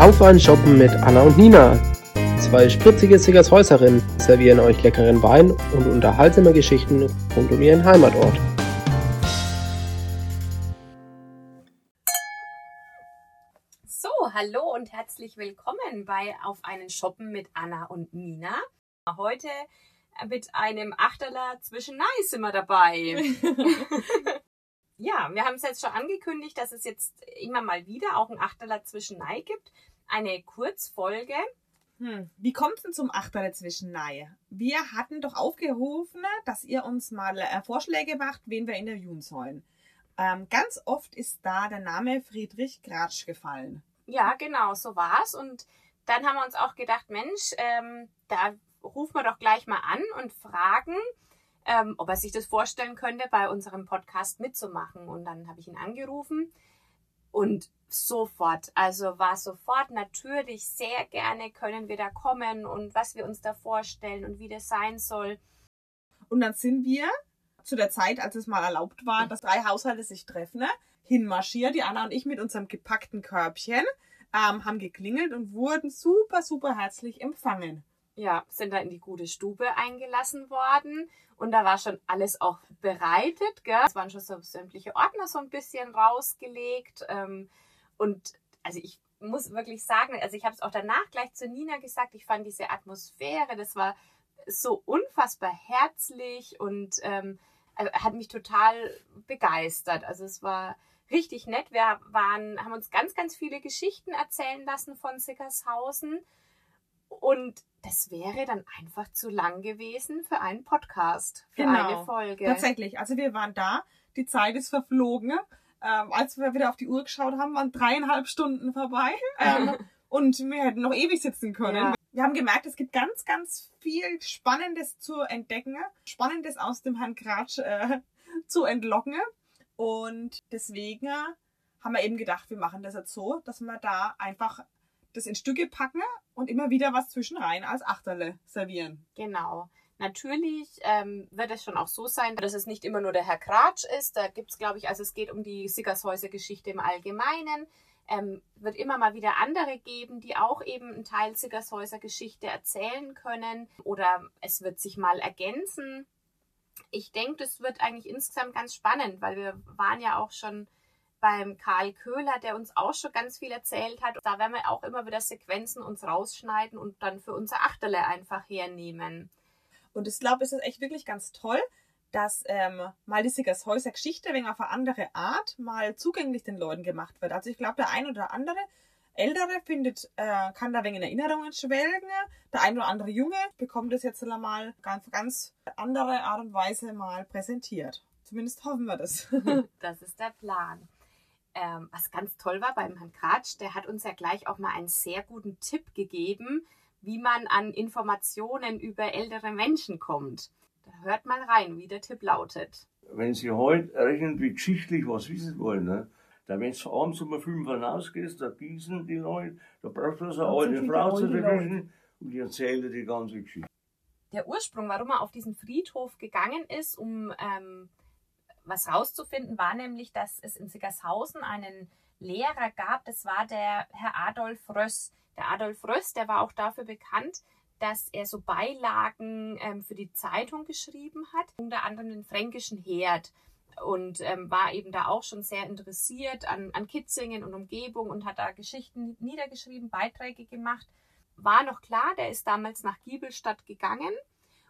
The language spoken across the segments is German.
Auf ein Shoppen mit Anna und Nina. Zwei spritzige Sickershäuserinnen servieren euch leckeren Wein und unterhaltsame Geschichten rund um ihren Heimatort. So, hallo und herzlich willkommen bei Auf einen Shoppen mit Anna und Nina. Heute mit einem Achterler zwischen Nei sind wir dabei. ja, wir haben es jetzt schon angekündigt, dass es jetzt immer mal wieder auch ein Achterler zwischen Nei gibt. Eine Kurzfolge. Hm. Wie kommt es denn zum Achterle zwischen Nei? Wir hatten doch aufgerufen, dass ihr uns mal äh, Vorschläge macht, wen wir interviewen sollen. Ähm, ganz oft ist da der Name Friedrich Gratsch gefallen. Ja, genau, so war's. Und dann haben wir uns auch gedacht, Mensch, ähm, da rufen wir doch gleich mal an und fragen, ähm, ob er sich das vorstellen könnte, bei unserem Podcast mitzumachen. Und dann habe ich ihn angerufen und sofort, also war sofort natürlich sehr gerne können wir da kommen und was wir uns da vorstellen und wie das sein soll. Und dann sind wir zu der Zeit, als es mal erlaubt war, dass drei Haushalte sich treffen, ne, hinmarschiert, die Anna und ich mit unserem gepackten Körbchen, ähm, haben geklingelt und wurden super, super herzlich empfangen ja, sind da in die gute Stube eingelassen worden und da war schon alles auch bereitet, gell? Es waren schon so sämtliche Ordner so ein bisschen rausgelegt ähm, und also ich muss wirklich sagen, also ich habe es auch danach gleich zu Nina gesagt, ich fand diese Atmosphäre, das war so unfassbar herzlich und ähm, also hat mich total begeistert. Also es war richtig nett. Wir waren, haben uns ganz, ganz viele Geschichten erzählen lassen von Sickershausen und das wäre dann einfach zu lang gewesen für einen Podcast, für genau, eine Folge. Tatsächlich. Also wir waren da, die Zeit ist verflogen. Ähm, als wir wieder auf die Uhr geschaut haben, waren dreieinhalb Stunden vorbei. Ähm, und wir hätten noch ewig sitzen können. Ja. Wir haben gemerkt, es gibt ganz, ganz viel Spannendes zu entdecken, Spannendes aus dem Herrn Kratsch äh, zu entlocken. Und deswegen haben wir eben gedacht, wir machen das jetzt so, dass wir da einfach das in Stücke packen und immer wieder was zwischen rein als Achterle servieren. Genau. Natürlich ähm, wird es schon auch so sein, dass es nicht immer nur der Herr Kratsch ist. Da gibt es, glaube ich, also es geht um die Sickershäuser-Geschichte im Allgemeinen. Ähm, wird immer mal wieder andere geben, die auch eben einen Teil Sickershäuser Geschichte erzählen können oder es wird sich mal ergänzen. Ich denke, das wird eigentlich insgesamt ganz spannend, weil wir waren ja auch schon beim Karl Köhler, der uns auch schon ganz viel erzählt hat. Da werden wir auch immer wieder Sequenzen uns rausschneiden und dann für unser Achterle einfach hernehmen. Und ich glaube, es ist echt wirklich ganz toll, dass ähm, mal die Sickershäuser Geschichte wegen auf eine andere Art mal zugänglich den Leuten gemacht wird. Also ich glaube, der ein oder andere Ältere findet, äh, kann da wegen in Erinnerungen schwelgen. Der ein oder andere Junge bekommt es jetzt mal ganz, ganz andere Art und Weise mal präsentiert. Zumindest hoffen wir das. das ist der Plan ähm, was ganz toll war beim Herrn Kratsch, der hat uns ja gleich auch mal einen sehr guten Tipp gegeben, wie man an Informationen über ältere Menschen kommt. Da hört mal rein, wie der Tipp lautet. Wenn Sie heute irgendwie geschichtlich was wissen wollen, ne? da wenn du abends um fünf hinausgehst, da gießen die Leute, da brauchst du so eine alte Frau zu erwischen und die erzählt dir die ganze Geschichte. Der Ursprung, warum er auf diesen Friedhof gegangen ist, um ähm, was rauszufinden war nämlich, dass es in Sickershausen einen Lehrer gab, das war der Herr Adolf Röss. Der Adolf Röss, der war auch dafür bekannt, dass er so Beilagen ähm, für die Zeitung geschrieben hat, unter anderem den fränkischen Herd und ähm, war eben da auch schon sehr interessiert an, an Kitzingen und Umgebung und hat da Geschichten niedergeschrieben, Beiträge gemacht. War noch klar, der ist damals nach Giebelstadt gegangen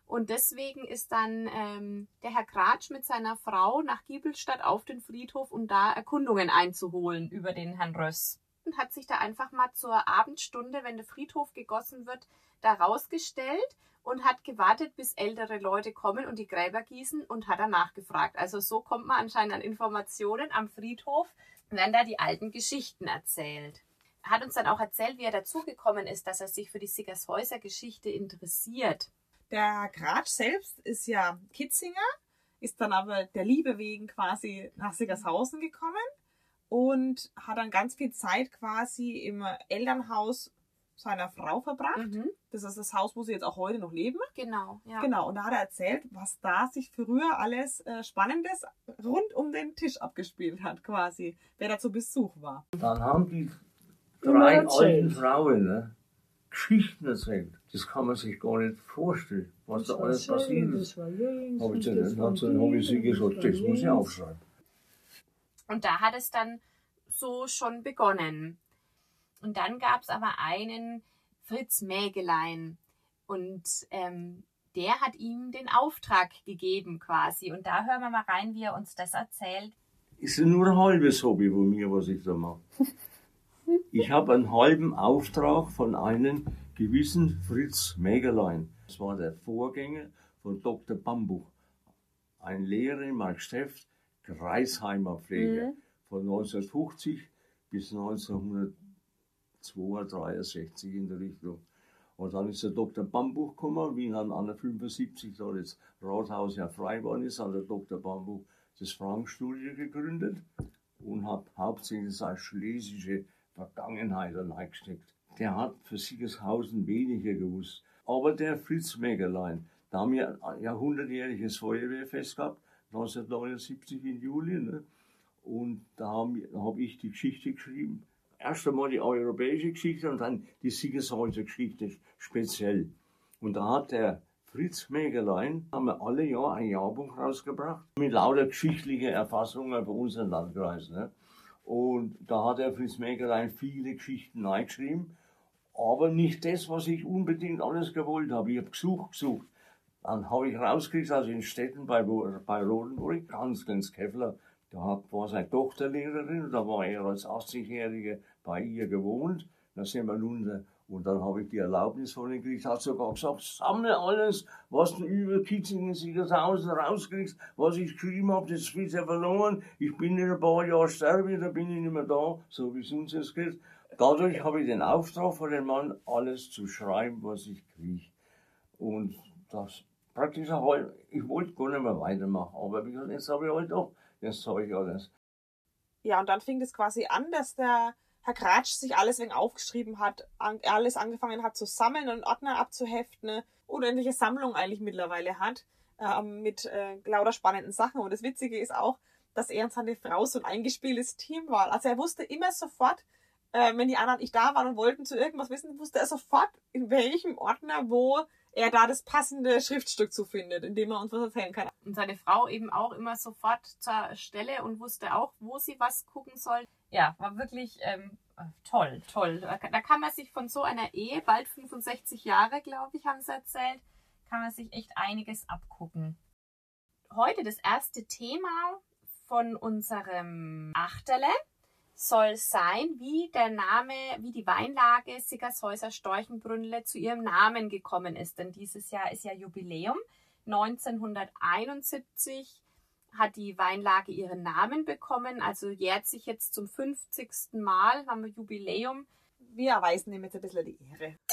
und deswegen ist dann ähm, der Herr Kratsch mit seiner Frau nach Giebelstadt auf den Friedhof, um da Erkundungen einzuholen über den Herrn Röss. Und hat sich da einfach mal zur Abendstunde, wenn der Friedhof gegossen wird, da rausgestellt und hat gewartet, bis ältere Leute kommen und die Gräber gießen und hat danach gefragt. Also so kommt man anscheinend an Informationen am Friedhof, wenn da die alten Geschichten erzählt. Er hat uns dann auch erzählt, wie er dazugekommen ist, dass er sich für die Sickershäuser Geschichte interessiert. Der Gratsch selbst ist ja Kitzinger, ist dann aber der Liebe wegen quasi nach Siggershausen gekommen und hat dann ganz viel Zeit quasi im Elternhaus seiner Frau verbracht. Mhm. Das ist das Haus, wo sie jetzt auch heute noch leben. Genau, ja. Genau, und da hat er erzählt, was da sich früher alles äh, Spannendes rund um den Tisch abgespielt hat, quasi, wer da zu Besuch war. Dann haben die drei alten Frauen ne, Geschichten erzählt. Das kann man sich gar nicht vorstellen, was da alles passiert ist. Habe ich, zu denen- hab zu- hab ich sie gesagt, das muss ich aufschreiben. Und da hat es dann so schon begonnen. Und dann gab es aber einen Fritz Mägelein. Und ähm, der hat ihm den Auftrag gegeben quasi. Und da hören wir mal rein, wie er uns das erzählt. ist ja nur ein halbes Hobby von mir, was ich da mache. Ich habe einen halben Auftrag von einem gewissen Fritz Mägerlein. Das war der Vorgänger von Dr. Bambuch. Ein Lehrer in Markstedt, Kreisheimer Pfleger. Von 1950 bis 1962 in der Richtung. Und dann ist der Dr. Bambuch gekommen, wie dann an der 75 da das Rathaus ja frei geworden ist, hat der Dr. Bambuch das Frank-Studio gegründet und hat hauptsächlich seine schlesische Vergangenheit reingesteckt. Der hat für Siegershausen weniger gewusst. Aber der Fritz Mägerlein, da haben wir ein jahrhundertjähriges Feuerwehrfest gehabt, 1979 im Juli. Ne? Und da habe hab ich die Geschichte geschrieben. Erst einmal die europäische Geschichte und dann die Siegershäuser Geschichte speziell. Und da hat der Fritz Mägerlein, haben wir alle Jahr ein Jahrbuch rausgebracht, mit lauter geschichtlicher Erfassungen für unseren Landkreis. Ne? Und da hat der Fritz Mägerlein viele Geschichten reingeschrieben, aber nicht das, was ich unbedingt alles gewollt habe. Ich habe gesucht, gesucht. Dann habe ich rausgekriegt, also in Städten bei, bei Rodenburg, ganz ganz Kevler, da hat- war seine Tochter Lehrerin da war er als 80-Jähriger bei ihr gewohnt. Da sind wir runter und dann habe ich die Erlaubnis von ihm gekriegt, hat sogar gesagt, sammle alles, was du über Kitzingen, Siegershausen rauskriegst, was ich geschrieben habe, das ist ja verloren. Ich bin in ein paar Jahren sterbe, da bin ich nicht mehr da, so wie es uns jetzt geht. Dadurch habe ich den Auftrag von dem Mann, alles zu schreiben, was ich kriege. Und das praktisch ich wollte gar nicht mehr weitermachen, aber jetzt habe ich halt doch das Zeug alles. Ja, und dann fing es quasi an, dass der Herr Kratsch sich alles wegen aufgeschrieben hat, an, alles angefangen hat zu sammeln und Ordner abzuheften, ne? unendliche Sammlung eigentlich mittlerweile hat, ähm, mit äh, lauter spannenden Sachen. Und das Witzige ist auch, dass er und seine Frau so ein eingespieltes Team war. Also er wusste immer sofort, äh, wenn die anderen nicht da waren und wollten zu irgendwas wissen, wusste er sofort, in welchem Ordner, wo er da das passende Schriftstück zu findet, in dem er uns was erzählen kann. Und seine Frau eben auch immer sofort zur Stelle und wusste auch, wo sie was gucken soll. Ja, war wirklich ähm, toll, toll. Da da kann man sich von so einer Ehe, bald 65 Jahre, glaube ich, haben sie erzählt, kann man sich echt einiges abgucken. Heute das erste Thema von unserem Achterle soll sein, wie der Name, wie die Weinlage Sickershäuser Storchenbrünnle zu ihrem Namen gekommen ist. Denn dieses Jahr ist ja Jubiläum. 1971 hat die Weinlage ihren Namen bekommen, also jährt sich jetzt zum 50. Mal, haben wir Jubiläum. Wir erweisen ihm jetzt ein bisschen die Ehre.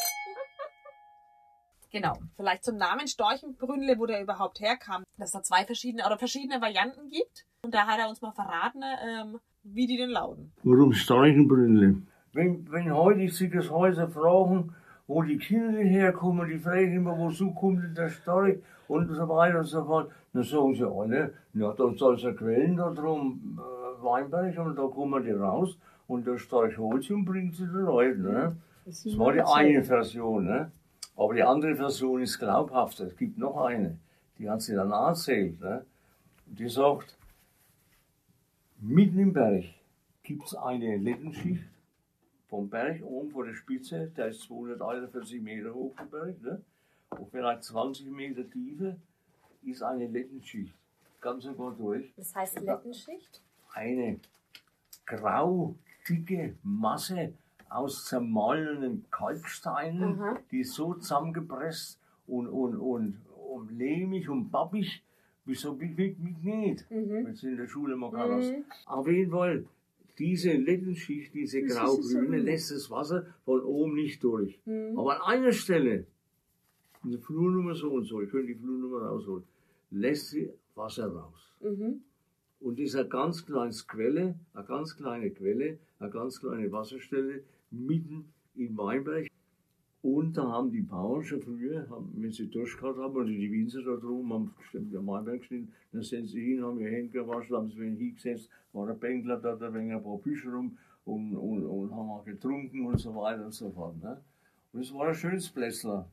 Genau. Vielleicht zum Namen Storchenbrünnle, wo der überhaupt herkam. Dass es da zwei verschiedene oder verschiedene Varianten gibt. Und da hat er uns mal verraten, ähm, wie die denn lauten. Warum Streichenbrünnle? Wenn, wenn heute die Siegershäuser fragen, wo die Kinder herkommen, die fragen immer, wozu kommt denn der Storch und so weiter und so fort, dann sagen sie alle, ja, da soll es ja Quellen da drum, äh, Weinberg, und da kommen die raus und der Storch holt sie und bringt sie den Leuten. Ne? Das war die eine Version, ne? Aber die andere Version ist glaubhafter. Es gibt noch eine, die hat sie dann erzählt, ne? Die sagt, mitten im Berg gibt es eine Lettenschicht vom Berg oben vor der Spitze, der ist 241 Meter hoch, der Berg, ne? und vielleicht 20 Meter Tiefe ist eine Lettenschicht, ganz und gar durch. Das heißt Lettenschicht? Eine grau dicke Masse aus zermahlenen Kalksteinen, Mhm. die so zusammengepresst und, und, und, und lehmig und babbig, wie so wie, wie, wie Knet, Mhm. wenn sie in der Schule mal hast. Auf jeden Fall, diese Lettenschicht, diese grau-grüne, lässt das Wasser von oben nicht durch. Mhm. Aber an einer Stelle, in der Flurnummer so und so, ich könnte die Flurnummer rausholen, lässt sie Wasser raus. Mhm. Und dieser ganz kleine Quelle, eine ganz kleine Quelle, eine ganz kleine Wasserstelle mitten in Weinberg. Und da haben die Bauern schon früher, haben, wenn sie durchgehauen haben, oder die Winzer da drum, haben am Weinberg geschnitten, dann sind sie hin, haben ihr Hände gewaschen, haben sie wen hingesetzt, war ein Bänkler da, da ein paar Bücher rum, und, und, und haben auch getrunken und so weiter und so fort. Ne? Und es war ein schönes Plätzler.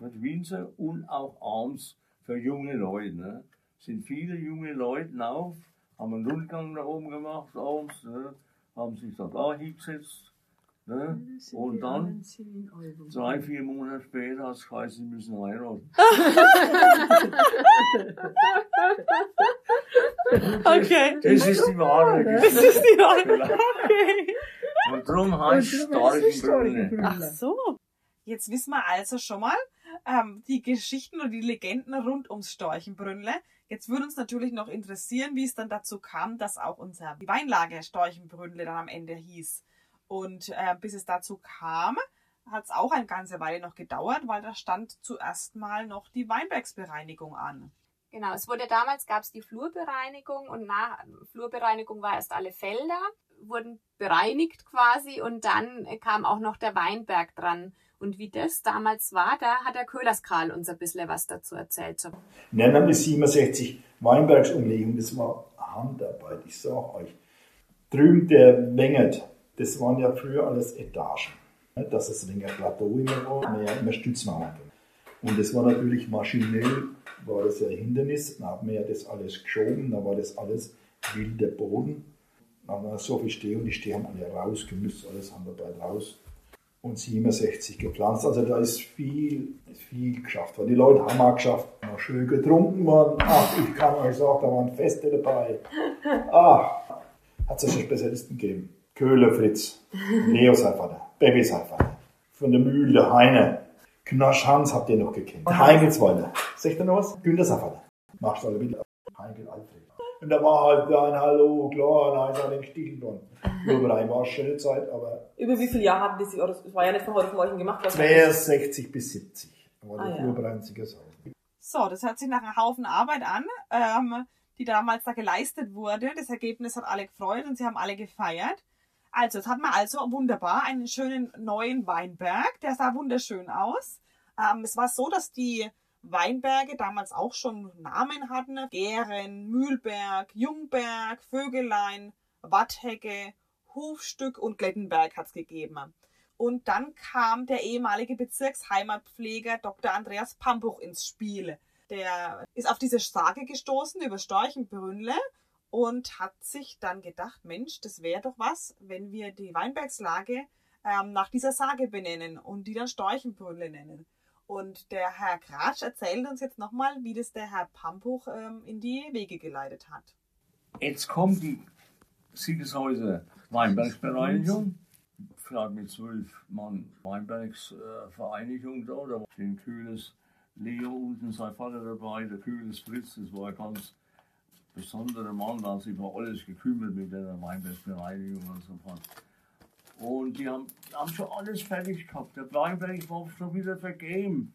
Mit Winzer und auch abends für junge Leute. Ne? Sind viele junge Leute auf, haben einen Rundgang da oben gemacht abends, ne? haben sich da da hingesetzt. Ne? Und dann, drei, vier Monate später, hat es geheißen, sie müssen heiraten. Okay. Das ist die wahre Das Geschichte. ist die Wahrheit. Okay. Und darum heißt es Storchenbrunne. Ach so. Jetzt wissen wir also schon mal ähm, die Geschichten und die Legenden rund ums Storchenbrünnle. Jetzt würde uns natürlich noch interessieren, wie es dann dazu kam, dass auch unser Weinlager Storchenbrünnle dann am Ende hieß. Und äh, bis es dazu kam, hat es auch eine ganze Weile noch gedauert, weil da stand zuerst mal noch die Weinbergsbereinigung an. Genau, es wurde damals, gab es die Flurbereinigung und nach Flurbereinigung war erst alle Felder, wurden bereinigt quasi und dann kam auch noch der Weinberg dran. Und wie das damals war, da hat der Köhlerskarl uns ein bisschen was dazu erzählt. So, Nein, dann ist 67 Weinbergsumlegung, das war Handarbeit, ich sag euch. Drüben der Wengert, das waren ja früher alles Etagen. ne, Dass es ein wenig Plateau immer war, mehr immer Stützmauern. drin. Und das war natürlich maschinell, war das ja ein Hindernis. Dann haben wir ja das alles geschoben, dann war das alles wilder Boden. Dann war so viel Steh und die Steh haben alle rausgemüsst, alles Handarbeit raus. Und 67 gepflanzt. Also da ist viel, viel geschafft worden. Die Leute haben auch geschafft, noch schön getrunken worden. Ach, ich kann euch sagen, da waren Feste dabei. Ach, hat es ja schon Spezialisten gegeben. Köhler Fritz, Leo sein Vater, Baby sein Vater, von der Mühle, der Heine, Knasch Hans habt ihr noch gekannt, Heingelsweiler, sagt ihr noch was? Günter sein Vater, machst du alle wieder, Heingel Alfred. Und da war halt ein Hallo, klar, nein, auch den Stiel dran. Über ein war eine schöne Zeit, aber Über wie viele Jahre haben die sich, oder es war ja nicht von heute auf morgen gemacht, was 62 bis 70 war Ah, der ja. Flurbreinziger Sau. So, das hört sich nach einem Haufen Arbeit an, ähm, die damals da geleistet wurde. Das Ergebnis hat alle gefreut und sie haben alle gefeiert. Also, jetzt hat man also wunderbar einen schönen neuen Weinberg. Der sah wunderschön aus. Ähm, es war so, dass die Weinberge damals auch schon Namen hatten. Gären, Mühlberg, Jungberg, Vögelein, Watthecke, Hufstück und Glettenberg hat's gegeben. Und dann kam der ehemalige Bezirksheimatpfleger Dr. Andreas Pambuch ins Spiel. Der ist auf diese Sage gestoßen über Storchenbrünnle und hat sich dann gedacht, Mensch, das wäre doch was, wenn wir die Weinbergslage ähm, nach dieser Sage benennen und die dann Storchenbrünnle nennen. Und der Herr Gratsch erzählt uns jetzt nochmal, wie das der Herr Pambuch ähm, in die Wege geleitet hat. Jetzt kommt die Siegeshäuser Weinbergsbereinigung. Vielleicht mit zwölf Mann Weinbergsvereinigung da. Da war den Kühles Leo unten sein Vater dabei, der Kühles Fritz, das war ganz besonderer Mann, der hat sich über alles gekümmert mit der Weinbergsbereinigung und so fort. Und die haben, haben schon alles fertig gehabt. Der Weinberg war schon wieder vergeben.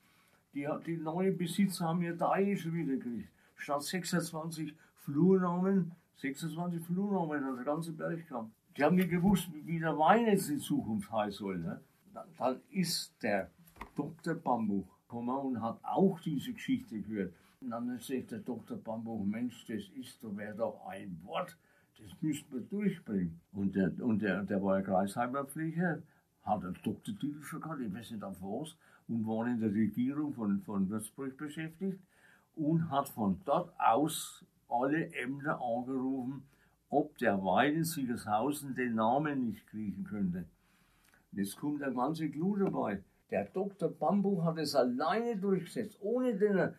Die, die neuen Besitzer haben ihr Teil schon wieder gekriegt. Statt 26 Flurnamen, 26 Flurnamen hat der ganze Berg gehabt. Die haben nicht gewusst, wie der Wein jetzt in Zukunft heißen soll. Ne? Dann, dann ist der Dr. Bambuch gekommen und hat auch diese Geschichte gehört. Dann sagt der Dr. Bambuch, Mensch, das ist doch, wäre doch ein Wort, das müssten wir durchbringen. Und der, und der, der war ja Kreisheimerpfleger, hat einen Doktortitel schon gehabt, ich weiß nicht auf was, und war in der Regierung von, von Würzburg beschäftigt und hat von dort aus alle Ämter angerufen, ob der Wein in Siegershausen den Namen nicht kriegen könnte. Jetzt kommt der ganze Clou dabei. Der Dr. Bambuch hat es alleine durchgesetzt, ohne den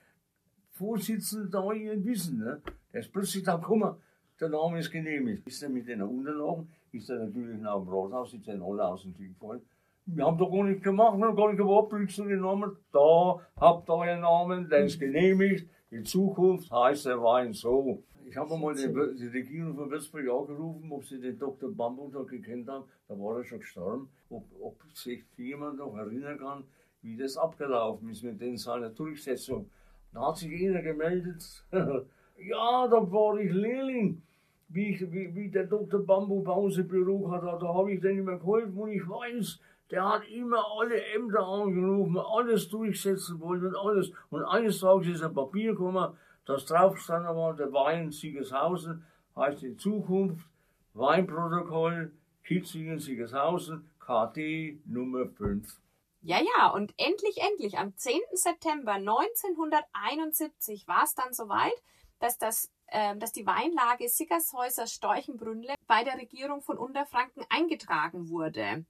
Vorsitzenden da ihr Wissen. Ne? Der ist plötzlich da gekommen, der Name ist genehmigt. Ist er mit den Unterlagen, ist er natürlich nach dem Rathaus, ist er alle aus dem Tisch gefallen. Wir haben doch gar nicht gemacht, wir haben gar nicht gewartet, zu den Namen. Da habt ihr euren Namen, der ist genehmigt. In Zukunft heißt der Wein so. Ich habe mal die, die Regierung von Würzburg angerufen, ob sie den Dr. Bambuch noch gekannt haben. Da war er schon gestorben. Ob, ob sich jemand noch erinnern kann, wie das abgelaufen ist mit seiner Durchsetzung. Da hat sich einer gemeldet. ja, da war ich Lehrling. Wie, ich, wie, wie der Dr. Bambu im Büro hat, da habe ich denen immer geholfen und ich weiß, der hat immer alle Ämter angerufen, alles durchsetzen wollen und alles. Und eines Tages ist ein Papier gekommen, das drauf stand war, der Wein Siegershausen heißt in Zukunft Weinprotokoll Kitzingen, Siegershausen, KD Nummer 5. Ja, ja, und endlich, endlich, am 10. September 1971 war es dann soweit, dass, das, äh, dass die Weinlage Sickershäuser Storchenbrünnle bei der Regierung von Unterfranken eingetragen wurde.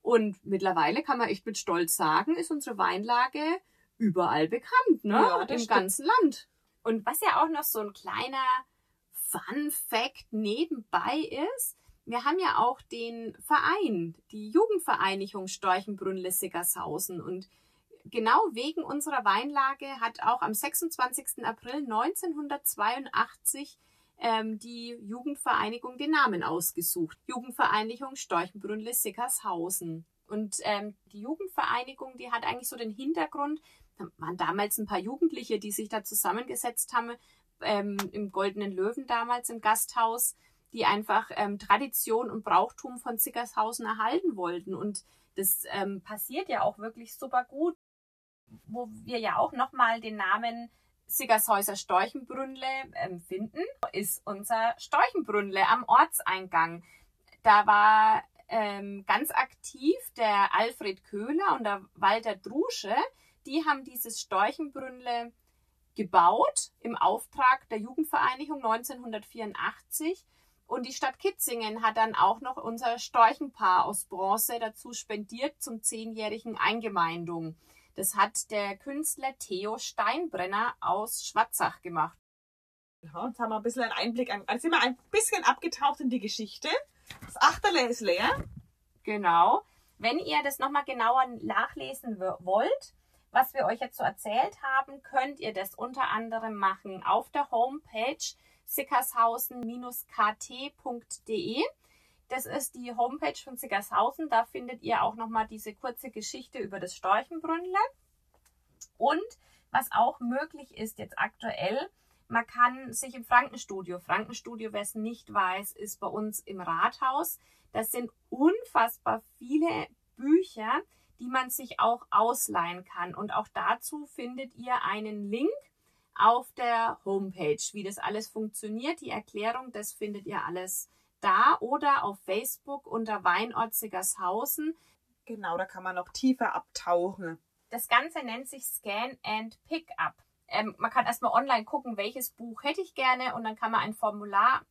Und mittlerweile kann man echt mit Stolz sagen, ist unsere Weinlage überall bekannt, ne? Ja, Im stimmt. ganzen Land. Und was ja auch noch so ein kleiner Fun Fact nebenbei ist, wir haben ja auch den Verein, die Jugendvereinigung Storchenbrunn Sickershausen und genau wegen unserer Weinlage hat auch am 26. April 1982 ähm, die Jugendvereinigung den Namen ausgesucht. Jugendvereinigung Storchenbrunn Sickershausen. Und ähm, die Jugendvereinigung, die hat eigentlich so den Hintergrund, da waren damals ein paar Jugendliche, die sich da zusammengesetzt haben, ähm, im Goldenen Löwen damals im Gasthaus, die einfach ähm, Tradition und Brauchtum von Zickershausen erhalten wollten. Und das ähm, passiert ja auch wirklich super gut, wo wir ja auch nochmal den Namen Sickershäuser Storchenbrünnle ähm, finden, ist unser Storchenbrünnle am Ortseingang. Da war ähm, ganz aktiv der Alfred Köhler und der Walter Drusche. Die haben dieses Storchenbrünnle gebaut im Auftrag der Jugendvereinigung 1984. Und die Stadt Kitzingen hat dann auch noch unser Storchenpaar aus Bronze dazu spendiert zum zehnjährigen Eingemeindung. Das hat der Künstler Theo Steinbrenner aus Schwarzach gemacht. Ja, jetzt haben wir ein bisschen einen Einblick an. Also sind wir ein bisschen abgetaucht in die Geschichte. Das Achterle ist leer. Genau. Wenn ihr das nochmal genauer nachlesen wollt, was wir euch jetzt so erzählt haben, könnt ihr das unter anderem machen auf der Homepage sickershausen-kt.de. Das ist die Homepage von Sickershausen. Da findet ihr auch nochmal diese kurze Geschichte über das Storchenbrünnle. Und was auch möglich ist jetzt aktuell, man kann sich im Frankenstudio, Frankenstudio, wer es nicht weiß, ist bei uns im Rathaus. Das sind unfassbar viele Bücher, die man sich auch ausleihen kann. Und auch dazu findet ihr einen Link auf der Homepage, wie das alles funktioniert. Die Erklärung, das findet ihr alles da oder auf Facebook unter Weinort Sickershausen. Genau, da kann man noch tiefer abtauchen. Das Ganze nennt sich Scan and Pickup. Ähm, man kann erstmal online gucken, welches Buch hätte ich gerne und dann kann man ein Formular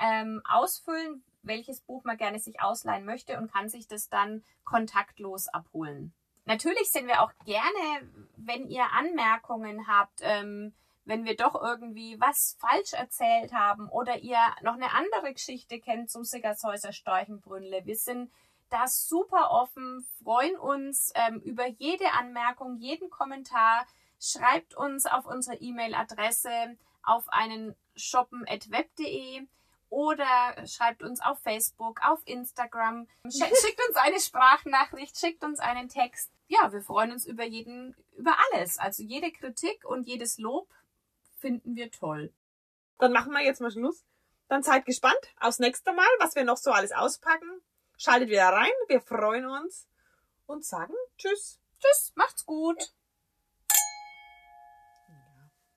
ähm, ausfüllen, welches Buch man gerne sich ausleihen möchte und kann sich das dann kontaktlos abholen. Natürlich sind wir auch gerne, wenn ihr Anmerkungen habt, ähm, wenn wir doch irgendwie was falsch erzählt haben oder ihr noch eine andere Geschichte kennt zum Sickershäuser Storchenbrünnle. Wir sind da super offen, freuen uns ähm, über jede Anmerkung, jeden Kommentar. Schreibt uns auf unsere E-Mail-Adresse auf einen shoppen.web.de oder schreibt uns auf Facebook, auf Instagram. Sch schickt uns eine Sprachnachricht, schickt uns einen Text. Ja, wir freuen uns über jeden, über alles. Also jede Kritik und jedes Lob finden wir toll. Dann machen wir jetzt mal Schluss. Dann seid gespannt aufs nächste Mal, was wir noch so alles auspacken. Schaltet wieder rein, wir freuen uns und sagen Tschüss. Tschüss, macht's gut.